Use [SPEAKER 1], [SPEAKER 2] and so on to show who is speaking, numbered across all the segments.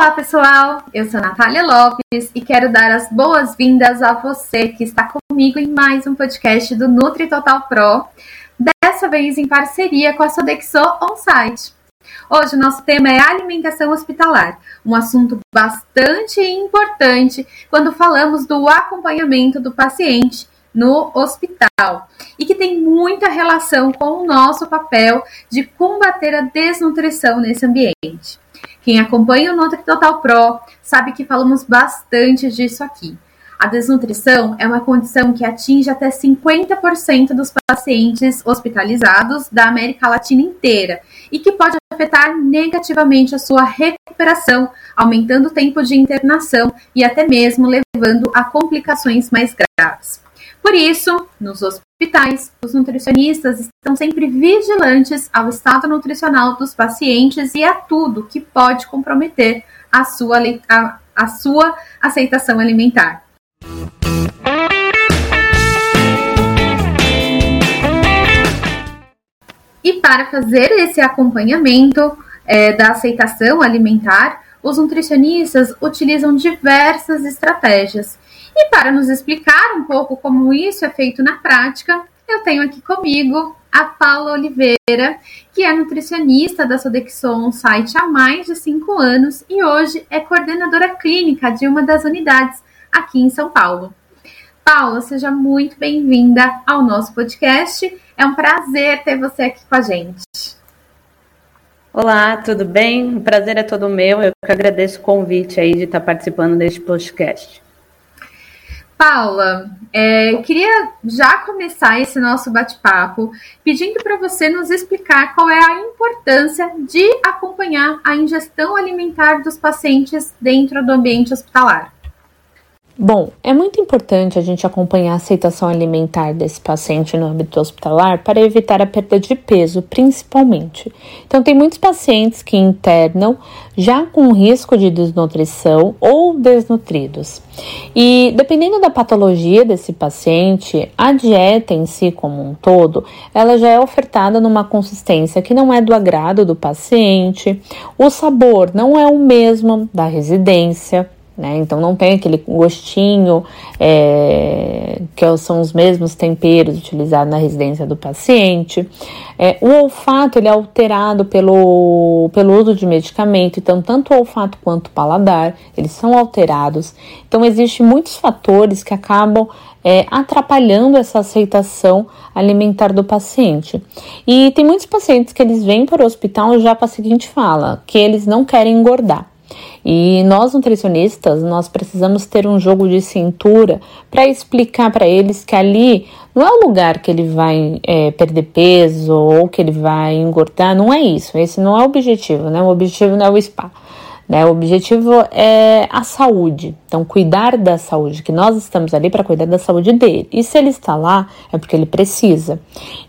[SPEAKER 1] Olá, pessoal! Eu sou Natália Lopes e quero dar as boas-vindas a você que está comigo em mais um podcast do Nutri Total Pro, dessa vez em parceria com a Sodexo On-Site. Hoje o nosso tema é alimentação hospitalar, um assunto bastante importante quando falamos do acompanhamento do paciente no hospital e que tem muita relação com o nosso papel de combater a desnutrição nesse ambiente. Quem acompanha o Nutri Total Pro sabe que falamos bastante disso aqui. A desnutrição é uma condição que atinge até 50% dos pacientes hospitalizados da América Latina inteira e que pode afetar negativamente a sua recuperação, aumentando o tempo de internação e até mesmo levando a complicações mais graves. Por isso, nos hospitais, os nutricionistas estão sempre vigilantes ao estado nutricional dos pacientes e a tudo que pode comprometer a sua, a, a sua aceitação alimentar. E para fazer esse acompanhamento é, da aceitação alimentar, os nutricionistas utilizam diversas estratégias e para nos explicar um pouco como isso é feito na prática, eu tenho aqui comigo a Paula Oliveira, que é nutricionista da Sodexon Site há mais de cinco anos e hoje é coordenadora clínica de uma das unidades aqui em São Paulo. Paula, seja muito bem-vinda ao nosso podcast. É um prazer ter você aqui com a gente.
[SPEAKER 2] Olá, tudo bem? O prazer é todo meu. Eu que agradeço o convite aí de estar participando deste podcast.
[SPEAKER 1] Paula, é, eu queria já começar esse nosso bate-papo pedindo para você nos explicar qual é a importância de acompanhar a ingestão alimentar dos pacientes dentro do ambiente hospitalar.
[SPEAKER 2] Bom, é muito importante a gente acompanhar a aceitação alimentar desse paciente no âmbito hospitalar para evitar a perda de peso, principalmente. Então, tem muitos pacientes que internam já com risco de desnutrição ou desnutridos. E dependendo da patologia desse paciente, a dieta em si como um todo, ela já é ofertada numa consistência que não é do agrado do paciente, o sabor não é o mesmo da residência, né? Então não tem aquele gostinho é, que são os mesmos temperos utilizados na residência do paciente. É, o olfato ele é alterado pelo, pelo uso de medicamento, então tanto o olfato quanto o paladar eles são alterados. Então existem muitos fatores que acabam é, atrapalhando essa aceitação alimentar do paciente. E tem muitos pacientes que eles vêm para o hospital já com a seguinte fala, que eles não querem engordar. E nós nutricionistas, nós precisamos ter um jogo de cintura para explicar para eles que ali não é o lugar que ele vai é, perder peso ou que ele vai engordar, não é isso. Esse não é o objetivo, né? O objetivo não é o spa. Né? O objetivo é a saúde, então cuidar da saúde, que nós estamos ali para cuidar da saúde dele. E se ele está lá, é porque ele precisa.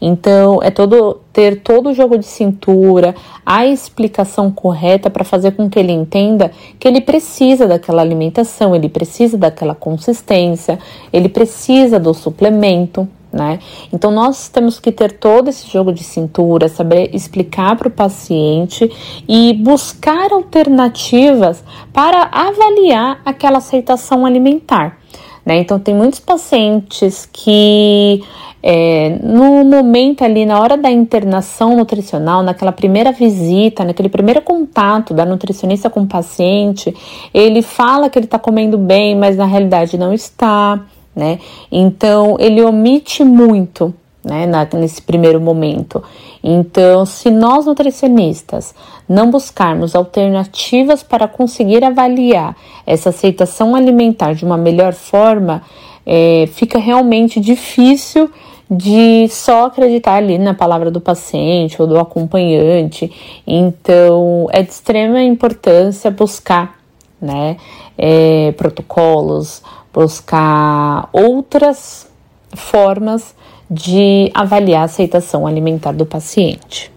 [SPEAKER 2] Então é todo ter todo o jogo de cintura, a explicação correta para fazer com que ele entenda que ele precisa daquela alimentação, ele precisa daquela consistência, ele precisa do suplemento né? Então nós temos que ter todo esse jogo de cintura, saber explicar para o paciente e buscar alternativas para avaliar aquela aceitação alimentar. Né? Então tem muitos pacientes que é, no momento ali, na hora da internação nutricional, naquela primeira visita, naquele primeiro contato da nutricionista com o paciente, ele fala que ele está comendo bem, mas na realidade não está né? Então ele omite muito, né, na, nesse primeiro momento. Então, se nós nutricionistas não buscarmos alternativas para conseguir avaliar essa aceitação alimentar de uma melhor forma, é, fica realmente difícil de só acreditar ali na palavra do paciente ou do acompanhante. Então, é de extrema importância buscar né, é, protocolos, buscar outras formas de avaliar a aceitação alimentar do paciente.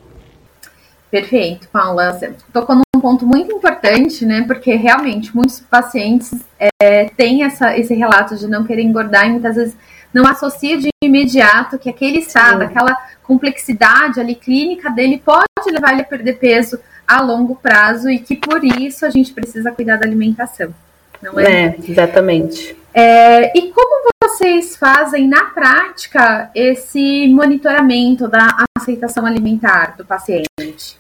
[SPEAKER 1] Perfeito, Paula. Você tocou num ponto muito importante, né? Porque realmente muitos pacientes é, têm essa, esse relato de não querer engordar e muitas vezes não associa de imediato que aquele estado, Sim. aquela complexidade ali clínica dele pode levar ele a perder peso a longo prazo e que por isso a gente precisa cuidar da alimentação. Não é?
[SPEAKER 3] é exatamente.
[SPEAKER 1] É, e como vocês fazem na prática esse monitoramento da aceitação alimentar do paciente?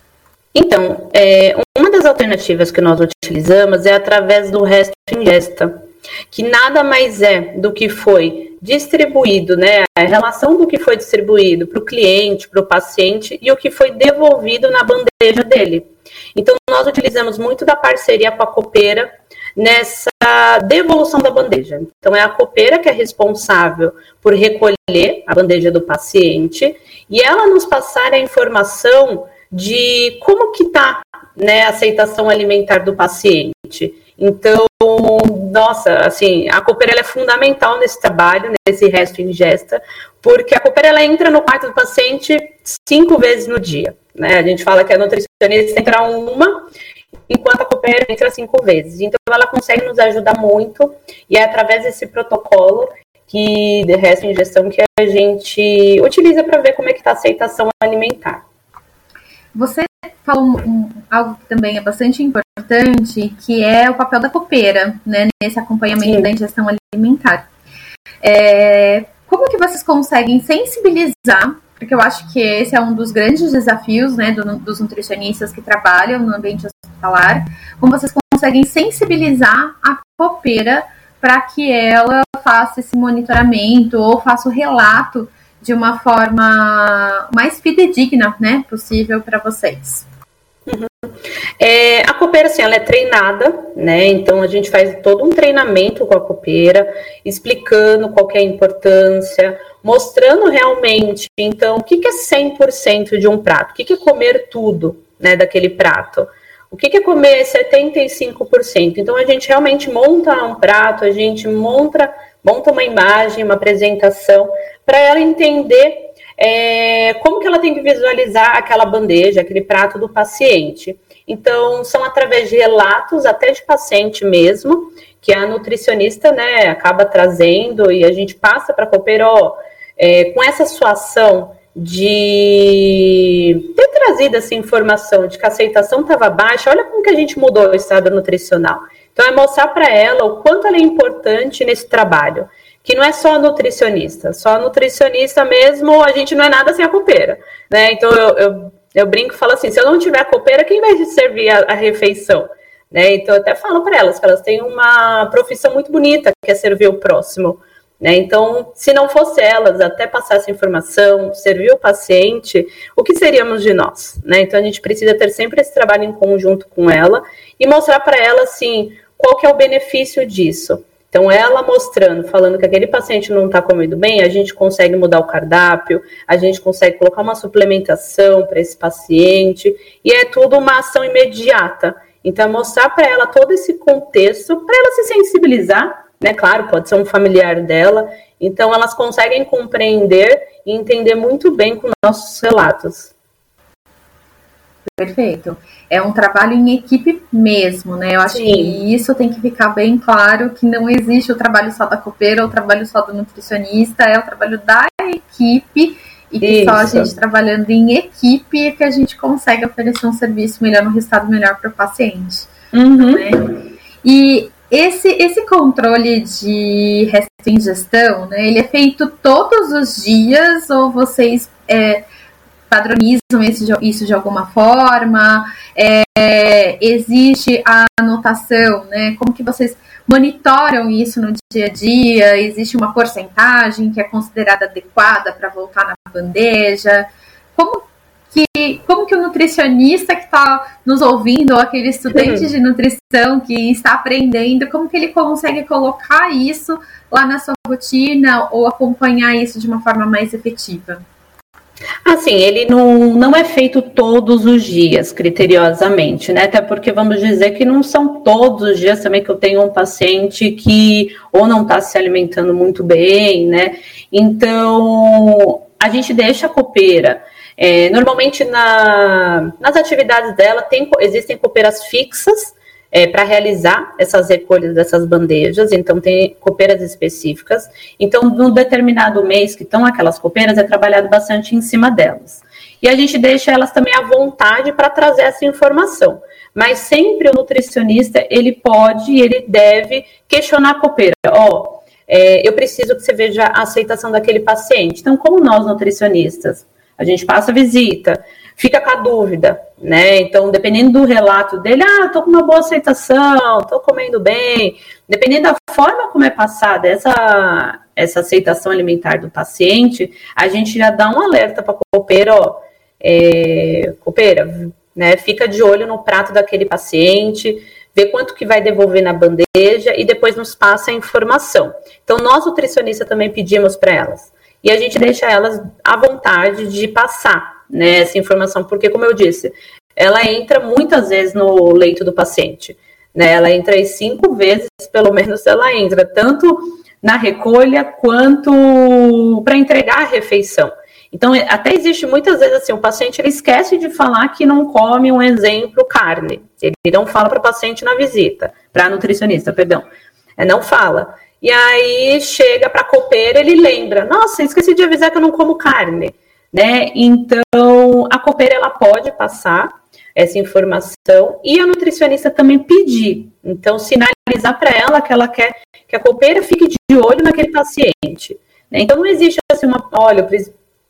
[SPEAKER 3] Então, é, uma das alternativas que nós utilizamos é através do resto ingesta, que nada mais é do que foi distribuído, né? A relação do que foi distribuído para o cliente, para o paciente e o que foi devolvido na bandeja dele. Então, nós utilizamos muito da parceria com a copeira nessa devolução da bandeja. Então, é a copeira que é responsável por recolher a bandeja do paciente e ela nos passar a informação de como que está né, a aceitação alimentar do paciente. Então, nossa, assim, a copeira é fundamental nesse trabalho, nesse resto ingesta, porque a copeira ela entra no quarto do paciente cinco vezes no dia. Né? A gente fala que a nutricionista entra uma, enquanto a copeira entra cinco vezes. Então, ela consegue nos ajudar muito, e é através desse protocolo que de resto ingestão que a gente utiliza para ver como é que está a aceitação alimentar.
[SPEAKER 1] Você falou um, algo que também é bastante importante, que é o papel da copeira, né, nesse acompanhamento Sim. da ingestão alimentar. É, como que vocês conseguem sensibilizar? Porque eu acho que esse é um dos grandes desafios, né, do, dos nutricionistas que trabalham no ambiente Como vocês conseguem sensibilizar a copeira para que ela faça esse monitoramento ou faça o relato de uma forma mais fidedigna, né, possível para vocês.
[SPEAKER 3] Uhum. É, a copeira, assim, ela é treinada, né? Então a gente faz todo um treinamento com a copeira, explicando qual é a importância, mostrando realmente, então, o que, que é 100% de um prato, o que, que é comer tudo, né, daquele prato. O que, que é comer 75%? Então a gente realmente monta um prato, a gente monta, monta uma imagem, uma apresentação, para ela entender é, como que ela tem que visualizar aquela bandeja, aquele prato do paciente. Então, são através de relatos, até de paciente mesmo, que a nutricionista né, acaba trazendo e a gente passa para a copeira, ó, é, com essa sua ação de ter trazido essa informação de que a aceitação estava baixa, olha como que a gente mudou o estado nutricional. Então, é mostrar para ela o quanto ela é importante nesse trabalho que não é só nutricionista, só nutricionista mesmo, a gente não é nada sem a copeira, né? Então eu, eu, eu brinco e falo assim, se eu não tiver a copeira, quem vai servir a, a refeição? Né? Então eu até falo para elas que elas têm uma profissão muito bonita, que é servir o próximo. Né? Então, se não fosse elas até passar essa informação, servir o paciente, o que seríamos de nós? Né? Então, a gente precisa ter sempre esse trabalho em conjunto com ela e mostrar para ela, assim, qual que é o benefício disso. Então, ela mostrando, falando que aquele paciente não está comendo bem, a gente consegue mudar o cardápio, a gente consegue colocar uma suplementação para esse paciente, e é tudo uma ação imediata. Então, mostrar para ela todo esse contexto, para ela se sensibilizar, né? Claro, pode ser um familiar dela. Então, elas conseguem compreender e entender muito bem com nossos relatos.
[SPEAKER 1] Perfeito. É um trabalho em equipe mesmo, né? Eu acho Sim. que isso tem que ficar bem claro que não existe o trabalho só da copeira, o trabalho só do nutricionista, é o trabalho da equipe e que isso. só a gente trabalhando em equipe é que a gente consegue oferecer um serviço melhor, um resultado melhor para o paciente. Uhum. Né? E esse, esse controle de resto em gestão, né, ele é feito todos os dias ou vocês é, padronizam esse, isso de alguma forma? É, existe a anotação, né? Como que vocês monitoram isso no dia a dia? Existe uma porcentagem que é considerada adequada para voltar na bandeja? Como que, como que o nutricionista que está nos ouvindo, ou aquele estudante de nutrição que está aprendendo, como que ele consegue colocar isso lá na sua rotina ou acompanhar isso de uma forma mais efetiva?
[SPEAKER 3] Assim, ele não, não é feito todos os dias, criteriosamente, né? Até porque vamos dizer que não são todos os dias também que eu tenho um paciente que ou não está se alimentando muito bem, né? Então, a gente deixa a copeira. É, normalmente na, nas atividades dela tem, existem copeiras fixas, é, para realizar essas recolhas dessas bandejas, então tem copeiras específicas. Então, no determinado mês que estão aquelas copeiras, é trabalhado bastante em cima delas. e a gente deixa elas também à vontade para trazer essa informação. Mas sempre o nutricionista, ele pode e ele deve questionar a copeira. Ó, oh, é, eu preciso que você veja a aceitação daquele paciente. Então, como nós nutricionistas, a gente passa a visita, fica com a dúvida, né? Então, dependendo do relato dele, ah, tô com uma boa aceitação, tô comendo bem, dependendo da forma como é passada essa, essa aceitação alimentar do paciente, a gente já dá um alerta para copeira, ó, é, copeira, né? Fica de olho no prato daquele paciente, vê quanto que vai devolver na bandeja e depois nos passa a informação. Então, nós nutricionistas também pedimos para elas. E a gente deixa elas à vontade de passar né, essa informação, porque, como eu disse, ela entra muitas vezes no leito do paciente. Né, ela entra aí cinco vezes, pelo menos, ela entra, tanto na recolha quanto para entregar a refeição. Então, até existe muitas vezes assim, o paciente ele esquece de falar que não come, um exemplo, carne. Ele não fala para o paciente na visita, para nutricionista, perdão. É, não fala. E aí chega para a copeira, ele lembra, nossa, esqueci de avisar que eu não como carne. Né? Então, a copeira ela pode passar essa informação e a nutricionista também pedir. Então, sinalizar para ela que ela quer que a copeira fique de olho naquele paciente. Né? Então, não existe assim uma, olha,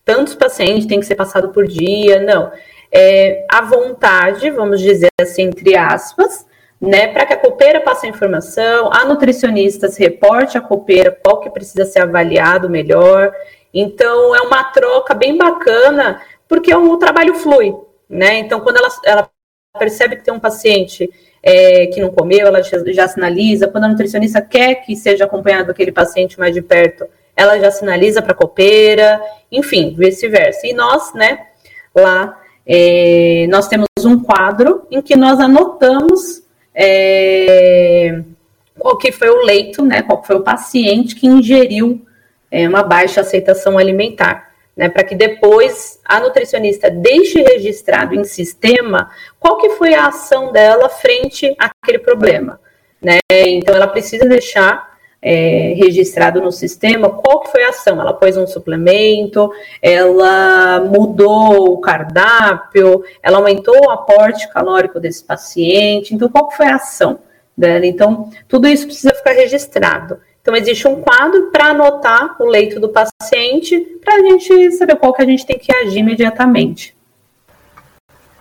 [SPEAKER 3] tantos pacientes têm que ser passado por dia, não. É, à vontade, vamos dizer assim, entre aspas, né, para que a copeira passe a informação, a nutricionista se reporte à copeira qual que precisa ser avaliado melhor. Então, é uma troca bem bacana, porque o trabalho flui, né? Então, quando ela, ela percebe que tem um paciente é, que não comeu, ela já, já sinaliza. Quando a nutricionista quer que seja acompanhado aquele paciente mais de perto, ela já sinaliza para a copeira, enfim, vice-versa. E nós, né, lá, é, nós temos um quadro em que nós anotamos é, qual que foi o leito, né, qual foi o paciente que ingeriu é, uma baixa aceitação alimentar. Né, para que depois a nutricionista deixe registrado em sistema qual que foi a ação dela frente àquele problema. Né? Então, ela precisa deixar é, registrado no sistema, qual foi a ação? Ela pôs um suplemento, ela mudou o cardápio, ela aumentou o aporte calórico desse paciente, então qual foi a ação dela? Então, tudo isso precisa ficar registrado. Então, existe um quadro para anotar o leito do paciente, para a gente saber qual que a gente tem que agir imediatamente.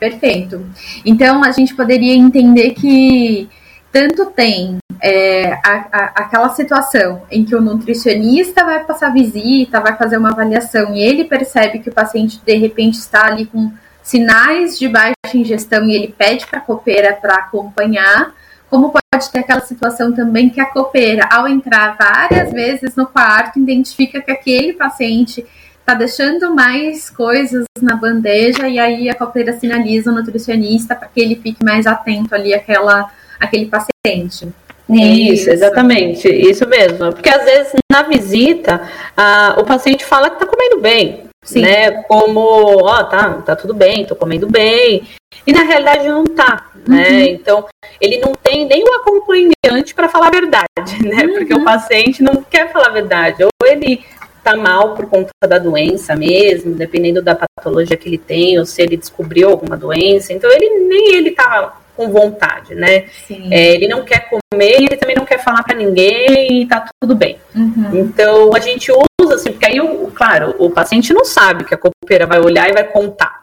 [SPEAKER 1] Perfeito. Então, a gente poderia entender que tanto tem é, a, a, aquela situação em que o nutricionista vai passar visita, vai fazer uma avaliação e ele percebe que o paciente de repente está ali com sinais de baixa ingestão e ele pede para a copeira para acompanhar, como pode ter aquela situação também que a copeira, ao entrar várias vezes no quarto, identifica que aquele paciente está deixando mais coisas na bandeja e aí a copeira sinaliza o nutricionista para que ele fique mais atento ali àquela aquele paciente.
[SPEAKER 3] Isso, exatamente, isso mesmo. Porque às vezes na visita a, o paciente fala que está comendo bem, Sim. né? Como, ó, tá, tá tudo bem, tô comendo bem. E na realidade não tá, né? Uhum. Então, ele não tem nem o acompanhante para falar a verdade, né? Uhum. Porque o paciente não quer falar a verdade. Ou ele tá mal por conta da doença mesmo, dependendo da patologia que ele tem, ou se ele descobriu alguma doença. Então, ele nem ele tá com vontade, né? É, ele não quer comer e ele também não quer falar para ninguém e tá tudo bem. Uhum. Então a gente usa assim, porque aí, o, claro, o paciente não sabe que a copeira vai olhar e vai contar,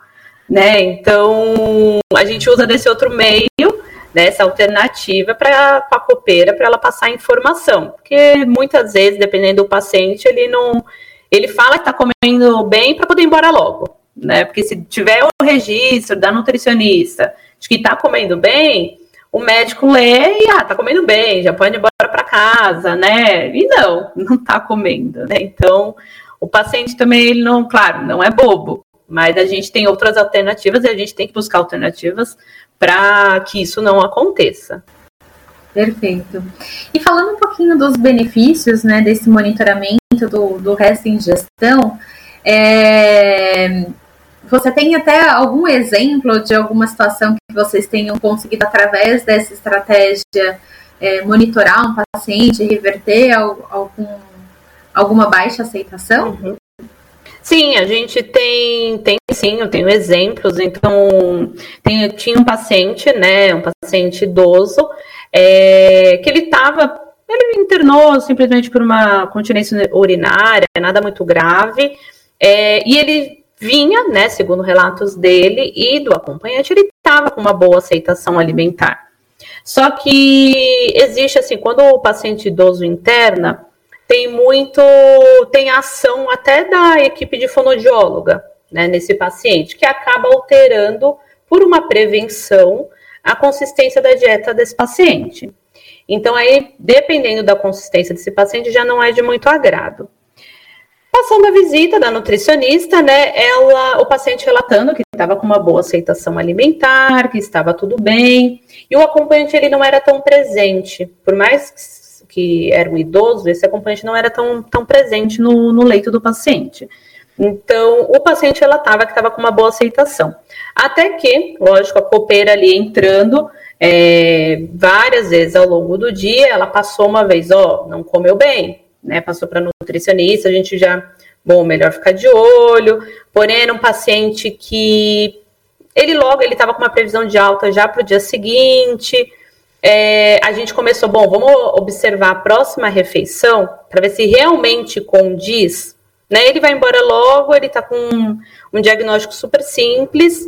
[SPEAKER 3] né? Então a gente usa desse outro meio, dessa né, alternativa para a copeira para ela passar informação, porque muitas vezes, dependendo do paciente, ele não, ele fala que está comendo bem para poder ir embora logo, né? Porque se tiver o registro da nutricionista de que está comendo bem, o médico lê e, ah, tá comendo bem, já pode ir embora para casa, né? E não, não tá comendo, né? Então, o paciente também, ele não, claro, não é bobo, mas a gente tem outras alternativas e a gente tem que buscar alternativas para que isso não aconteça.
[SPEAKER 1] Perfeito. E falando um pouquinho dos benefícios, né, desse monitoramento do, do resto em gestão, é, você tem até algum exemplo de alguma situação que vocês tenham conseguido, através dessa estratégia, é, monitorar um paciente, reverter algum, alguma baixa aceitação? Uhum.
[SPEAKER 3] Sim, a gente tem, tem sim, eu tenho exemplos. Então, tem, tinha um paciente, né, um paciente idoso, é, que ele estava, ele internou simplesmente por uma continência urinária, nada muito grave, é, e ele vinha, né, segundo relatos dele e do acompanhante, ele estava com uma boa aceitação alimentar. Só que existe assim, quando o paciente idoso interna, tem muito, tem ação até da equipe de fonodióloga, né, nesse paciente, que acaba alterando por uma prevenção a consistência da dieta desse paciente. Então aí, dependendo da consistência desse paciente, já não é de muito agrado. Passando a visita da nutricionista, né, ela, o paciente relatando que estava com uma boa aceitação alimentar, que estava tudo bem, e o acompanhante ele não era tão presente, por mais que era um idoso, esse acompanhante não era tão, tão presente no, no leito do paciente. Então, o paciente relatava que estava com uma boa aceitação. Até que, lógico, a copeira ali entrando é, várias vezes ao longo do dia, ela passou uma vez, ó, não comeu bem, né? Passou para nutricionista, a gente já, bom, melhor ficar de olho. Porém, era um paciente que ele logo ele estava com uma previsão de alta já para o dia seguinte. É, a gente começou, bom, vamos observar a próxima refeição para ver se realmente condiz. Né? Ele vai embora logo, ele está com um, um, diagnóstico super simples.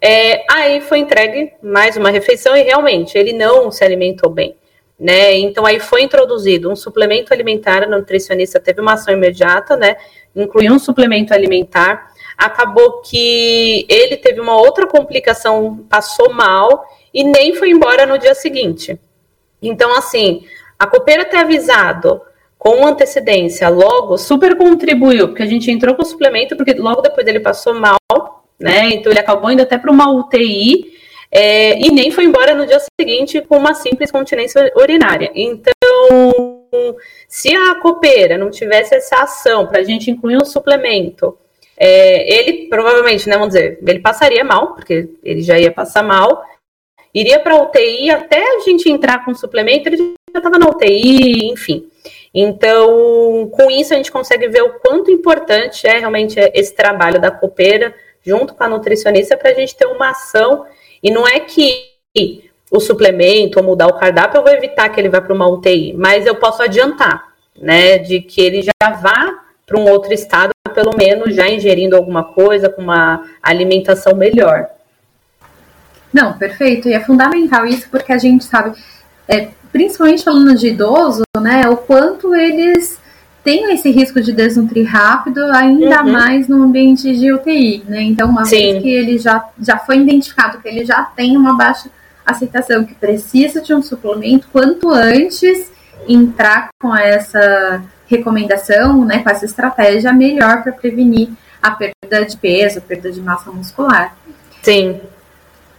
[SPEAKER 3] É, aí foi entregue mais uma refeição e realmente ele não se alimentou bem né? Então aí foi introduzido um suplemento alimentar, a nutricionista teve uma ação imediata, né? Incluiu um suplemento alimentar. Acabou que ele teve uma outra complicação, passou mal e nem foi embora no dia seguinte. Então, assim, a copeira ter avisado com antecedência, logo, super contribuiu, porque a gente entrou com o suplemento, porque logo depois ele passou mal, né? Então ele acabou indo até para uma UTI é, e nem foi embora no dia seguinte com uma simples continência urinária. Então, se a copeira não tivesse essa ação para a gente incluir um suplemento, é, ele provavelmente, né, vamos dizer, ele passaria mal, porque ele já ia passar mal, iria para a UTI, até a gente entrar com o suplemento, ele já estava na UTI, enfim. Então, com isso, a gente consegue ver o quanto importante é realmente esse trabalho da copeira junto com a nutricionista para a gente ter uma ação e não é que o suplemento ou mudar o cardápio eu vou evitar que ele vá para uma UTI, mas eu posso adiantar, né, de que ele já vá para um outro estado, pelo menos já ingerindo alguma coisa com uma alimentação melhor.
[SPEAKER 1] Não, perfeito. E é fundamental isso porque a gente sabe, é, principalmente falando de idoso, né, o quanto eles tem esse risco de desnutrir rápido, ainda uhum. mais no ambiente de UTI, né? Então, uma Sim. vez que ele já, já foi identificado que ele já tem uma baixa aceitação, que precisa de um suplemento, quanto antes entrar com essa recomendação, né, com essa estratégia, melhor para prevenir a perda de peso, a perda de massa muscular.
[SPEAKER 3] Sim.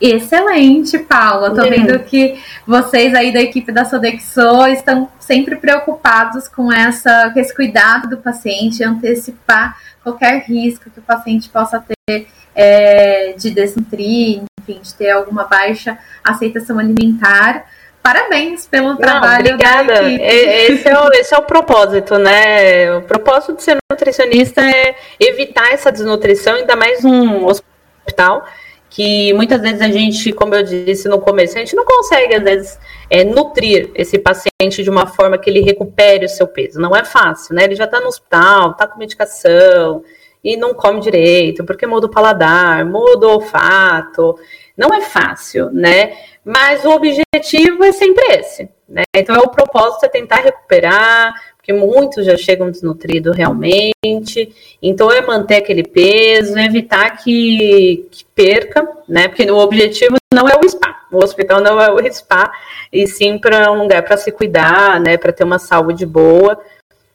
[SPEAKER 1] Excelente, Paula. Tô vendo que vocês aí da equipe da Sodexo estão sempre preocupados com, essa, com esse cuidado do paciente, antecipar qualquer risco que o paciente possa ter é, de desnutrir, enfim, de ter alguma baixa aceitação alimentar. Parabéns pelo trabalho.
[SPEAKER 3] Não, obrigada. Esse é, o, esse é o propósito, né? O propósito de ser nutricionista é evitar essa desnutrição, ainda mais num hospital que muitas vezes a gente, como eu disse no começo, a gente não consegue, às vezes, é, nutrir esse paciente de uma forma que ele recupere o seu peso. Não é fácil, né? Ele já está no hospital, está com medicação e não come direito, porque muda o paladar, muda o olfato. Não é fácil, né? Mas o objetivo é sempre esse, né? Então, é o propósito é tentar recuperar, porque muitos já chegam desnutridos realmente. Então, é manter aquele peso, evitar que, que perca, né? Porque o objetivo não é o spa, o hospital não é o spa, e sim para um lugar para se cuidar, né? Para ter uma saúde boa.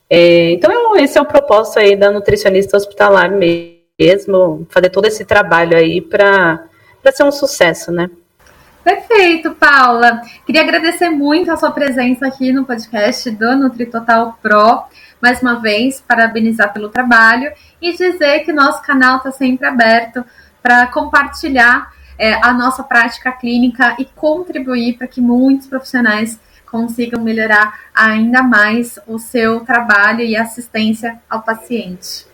[SPEAKER 3] É, então, esse é o propósito aí da nutricionista hospitalar mesmo, fazer todo esse trabalho aí para ser um sucesso, né?
[SPEAKER 1] Perfeito, Paula. Queria agradecer muito a sua presença aqui no podcast do NutriTotal Pro. Mais uma vez, parabenizar pelo trabalho e dizer que nosso canal está sempre aberto para compartilhar é, a nossa prática clínica e contribuir para que muitos profissionais consigam melhorar ainda mais o seu trabalho e assistência ao paciente.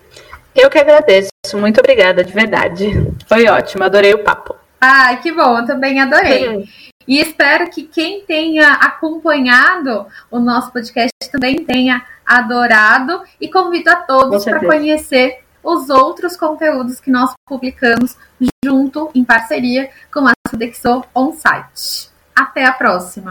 [SPEAKER 3] Eu que agradeço. Muito obrigada, de verdade. Foi ótimo, adorei o papo.
[SPEAKER 1] Ai, que bom, eu também adorei. E espero que quem tenha acompanhado o nosso podcast também tenha adorado e convido a todos para conhecer os outros conteúdos que nós publicamos junto, em parceria com a Sodexo On Site. Até a próxima!